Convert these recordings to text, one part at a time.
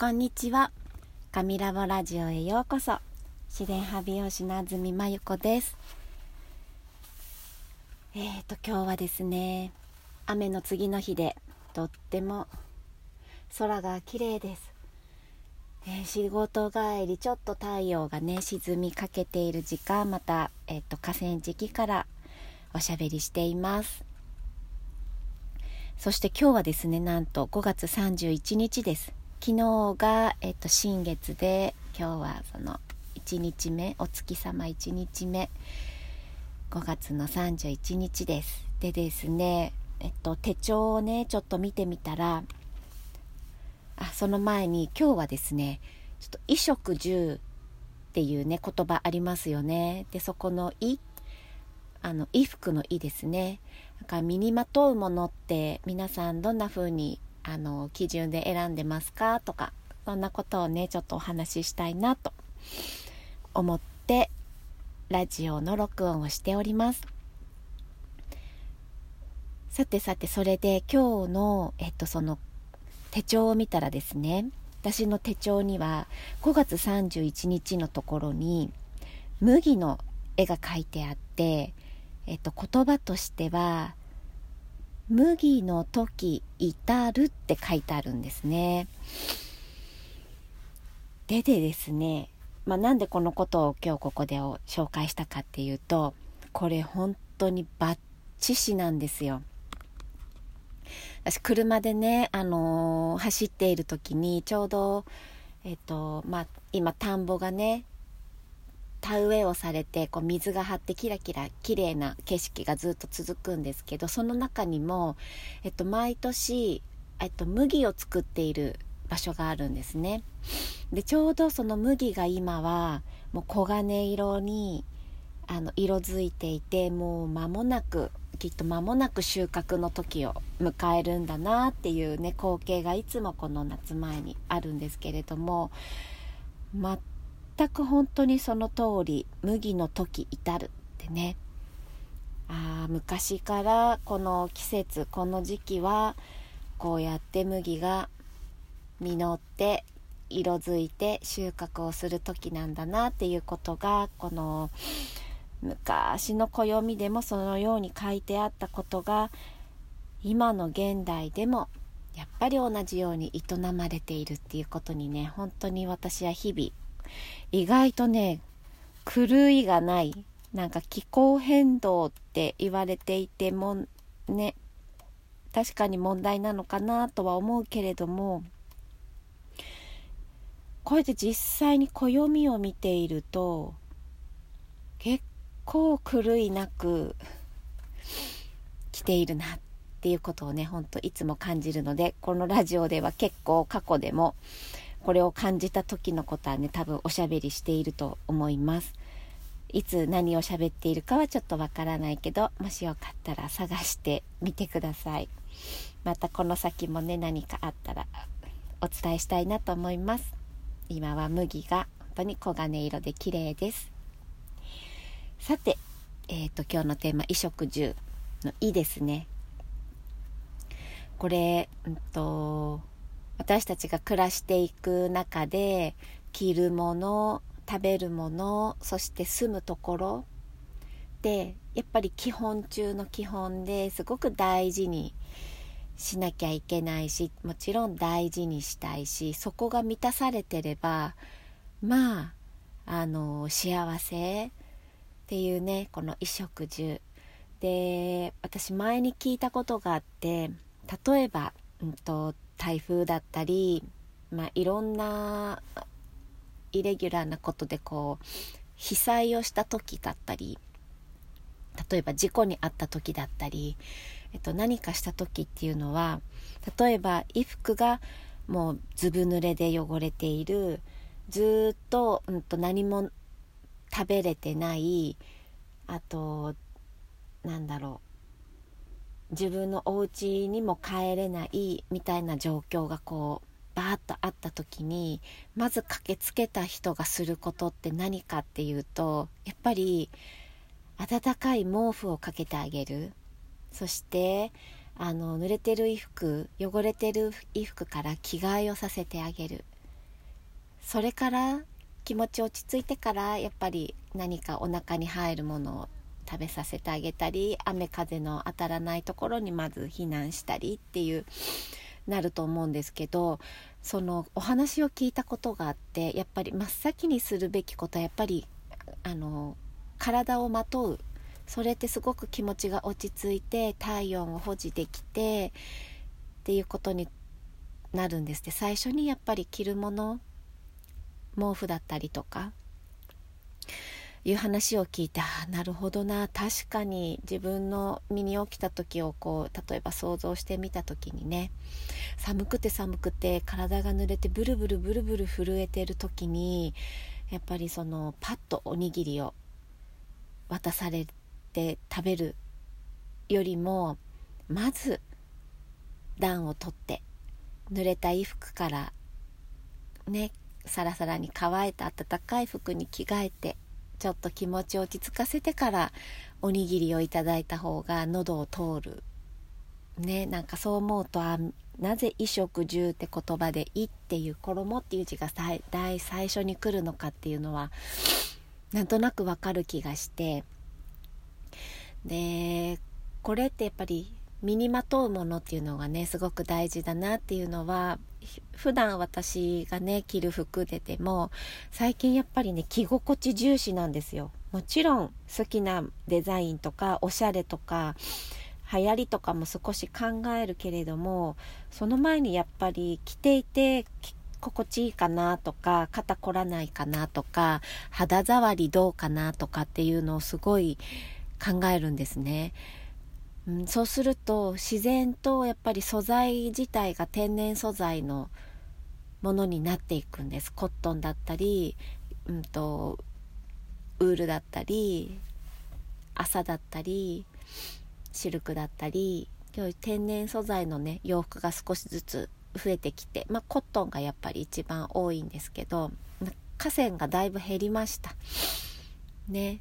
こんにちは。神ラボラジオへようこそ。自然派美容師の安住真由子です。えーと、今日はですね、雨の次の日で、とっても空が綺麗です。えー、仕事帰り、ちょっと太陽がね、沈みかけている時間、また、えっ、ー、と、河川敷からおしゃべりしています。そして今日はですね、なんと5月31日です。昨日が、えっと、新月で今日はその1日目お月様1日目5月の31日です。でですねえっと手帳をねちょっと見てみたらあその前に今日はですねちょっと衣食住っていうね言葉ありますよね。でそこの「い」あの衣服の「い」ですね。だか身にまとうものって皆さんどんな風にあの基準で選んでますか？とかそんなことをねちょっとお話ししたいなと思ってラジオの録音をしております。さてさてそれで今日のえっとその手帳を見たらですね私の手帳には5月31日のところに麦の絵が描いてあって、えっと、言葉としては麦の時至るって書いてあるんですね。ででですね、まあ、なんでこのことを今日ここで紹介したかっていうとこれ本当にバッチシなんですよ。私車でね、あのー、走っている時にちょうど、えっとまあ、今田んぼがね田植えをされてこう水が張ってキラキラ綺麗な景色がずっと続くんですけどその中にも、えっと、毎年、えっと、麦を作っている場所があるんですね。でちょうどその麦が今はもう黄金色にあの色づいていてもう間もなくきっと間もなく収穫の時を迎えるんだなっていうね光景がいつもこの夏前にあるんですけれども全全く本当にその通り麦の時至るってね。あ昔からこの季節この時期はこうやって麦が実って色づいて収穫をする時なんだなっていうことがこの昔の暦でもそのように書いてあったことが今の現代でもやっぱり同じように営まれているっていうことにね本当に私は日々意外とね狂いがないなんか気候変動って言われていてもね確かに問題なのかなとは思うけれどもこうやって実際に暦を見ていると結構狂いなく来ているなっていうことをねほんといつも感じるのでこのラジオでは結構過去でもこれを感じた時のことはね多分おしゃべりしていると思います。いつ何を喋っているかはちょっとわからないけどもしよかったら探してみてください。またこの先もね何かあったらお伝えしたいなと思います。今は麦が本当に黄金色で綺麗です。さてえっ、ー、と今日のテーマ衣食住の「い」ですね。これうんと私たちが暮らしていく中で着るもの食べるものそして住むところってやっぱり基本中の基本ですごく大事にしなきゃいけないしもちろん大事にしたいしそこが満たされてればまああの幸せっていうねこの衣食住。で私前に聞いたことがあって例えば、うんと台風だったり、まあ、いろんなイレギュラーなことでこう被災をした時だったり例えば事故に遭った時だったり、えっと、何かした時っていうのは例えば衣服がもうずぶ濡れで汚れているずっと,、うん、と何も食べれてないあとなんだろう自分のお家にも帰れないみたいな状況がこうバーッとあった時にまず駆けつけた人がすることって何かっていうとやっぱり温かい毛布をかけてあげる。そしてあの濡れてる衣服汚れてる衣服から着替えをさせてあげる。それから気持ち落ち着いてからやっぱり何かお腹に入るものを食べさせてあげたり雨風の当たらないところにまず避難したりっていうなると思うんですけどそのお話を聞いたことがあってやっぱり真っ先にするべきことはやっぱりあの体をまとう。それってすごく気持ちが落ち着いて体温を保持できてっていうことになるんです。って最初にやっぱり着るもの毛布だったりとかいう話を聞いてあなるほどな。確かに自分の身に起きた時をこう例えば想像してみた時にね寒くて寒くて体が濡れてブルブルブルブル震えてる時にやっぱりそのパッとおにぎりを渡されて食べるよりもまず暖を取って濡れた衣服からねサラサラに乾いた暖かい服に着替えてちょっと気持ちを落ち着かせてからおにぎりをいただいた方が喉を通る。ねなんかそう思うとあなぜ衣食住って言葉で「い」っていう「衣」っていう字が大最初に来るのかっていうのはなんとなくわかる気がして。でこれってやっぱり身にまとうものっていうのがねすごく大事だなっていうのは普段私がね着る服ででも最近やっぱりね着心地重視なんですよもちろん好きなデザインとかおしゃれとか流行りとかも少し考えるけれどもその前にやっぱり着ていて心地いいかなとか肩凝らないかなとか肌触りどうかなとかっていうのをすごい考えるんですね。うん、そうすると自然とやっぱり素材自体が天然素材のものになっていくんです。コットンだったり、うんと、ウールだったり麻だったりシルクだったり今日天然素材のね洋服が少しずつ増えてきて、まあ、コットンがやっぱり一番多いんですけど河川がだいぶ減りました。ね。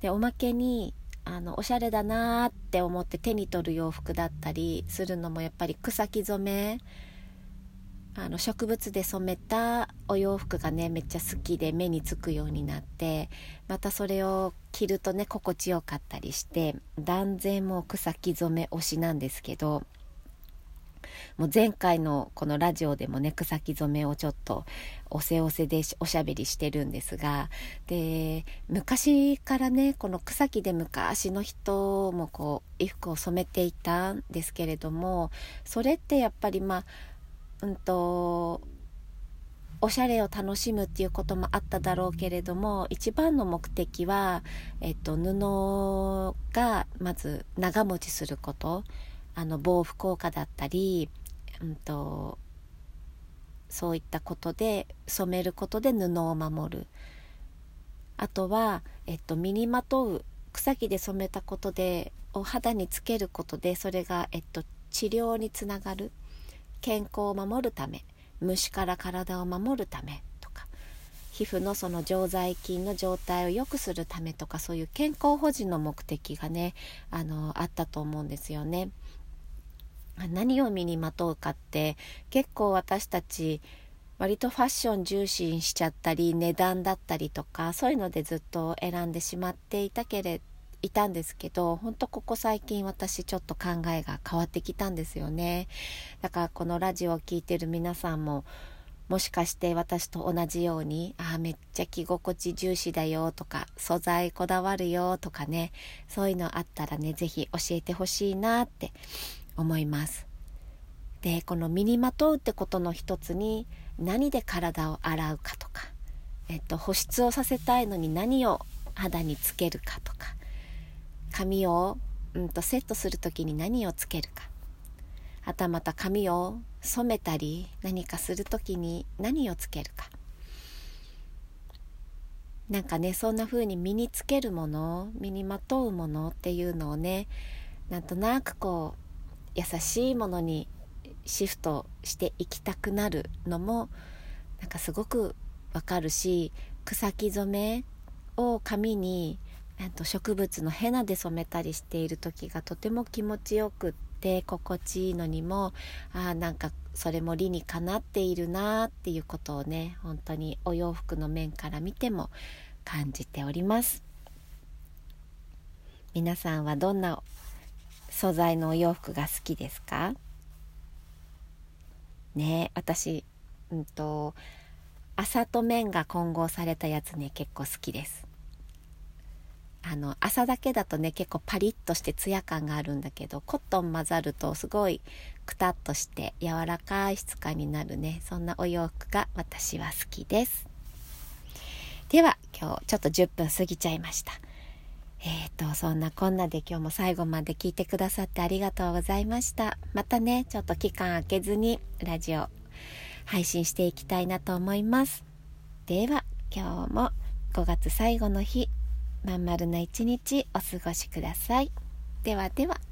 でおまけにあのおしゃれだなって思って手に取る洋服だったりするのもやっぱり草木染め。あの植物で染めたお洋服がねめっちゃ好きで目につくようになってまたそれを着るとね心地よかったりして断然もう草木染め推しなんですけどもう前回のこのラジオでもね草木染めをちょっとおせおせでおしゃべりしてるんですがで昔からねこの草木で昔の人もこう衣服を染めていたんですけれどもそれってやっぱりまあうんとおしゃれを楽しむっていうこともあっただろうけれども一番の目的は、えっと、布がまず長持ちすること。あの防腐効果だったり、うんと、そういったことで染めることで布を守るあとは、えっと、身にまとう草木で染めたことでお肌につけることでそれが、えっと、治療につながる健康を守るため虫から体を守るためとか皮膚のその常在菌の状態を良くするためとかそういう健康保持の目的がねあのあったと思うんですよね。何を身にまとうかって結構私たち割とファッション重視しちゃったり値段だったりとかそういうのでずっと選んでしまっていたけれいたんですけど本当ここ最近私ちょっと考えが変わってきたんですよね。だからこのラジオを聴いてる皆さんももしかして私と同じようにああめっちゃ着心地重視だよとか素材こだわるよとかねそういうのあったらね是非教えてほしいなって思います。でこの身にまとうってことの一つに何で体を洗うかとか、えっと、保湿をさせたいのに何を肌につけるかとか髪を、うんと、セットする時に何をつけるか。はたまた髪を染めたり何かする時に何をつけるか。なんかねそんな風に身につけるもの身にまとうものっていうのをねなんとなくこう優しいものにシフトしていきたくなるのもなんかすごくわかるし草木染めを紙にと植物のヘナで染めたりしている時がとても気持ちよくって心地いいのにもあなんかそれも理にかなっているなっていうことをね本当にお洋服の面から見ても感じております。皆さんはどんな素材のお洋服が好きですか？ね私うんと麻と綿が混合されたやつね結構好きです。あの朝だけだとね結構パリッとしてツヤ感があるんだけどコットン混ざるとすごいくたっとして柔らかい質感になるねそんなお洋服が私は好きです。では今日ちょっと10分過ぎちゃいました。えーとそんなこんなで今日も最後まで聞いてくださってありがとうございましたまたねちょっと期間空けずにラジオ配信していきたいなと思いますでは今日も5月最後の日まん丸な一日お過ごしください。ではでは。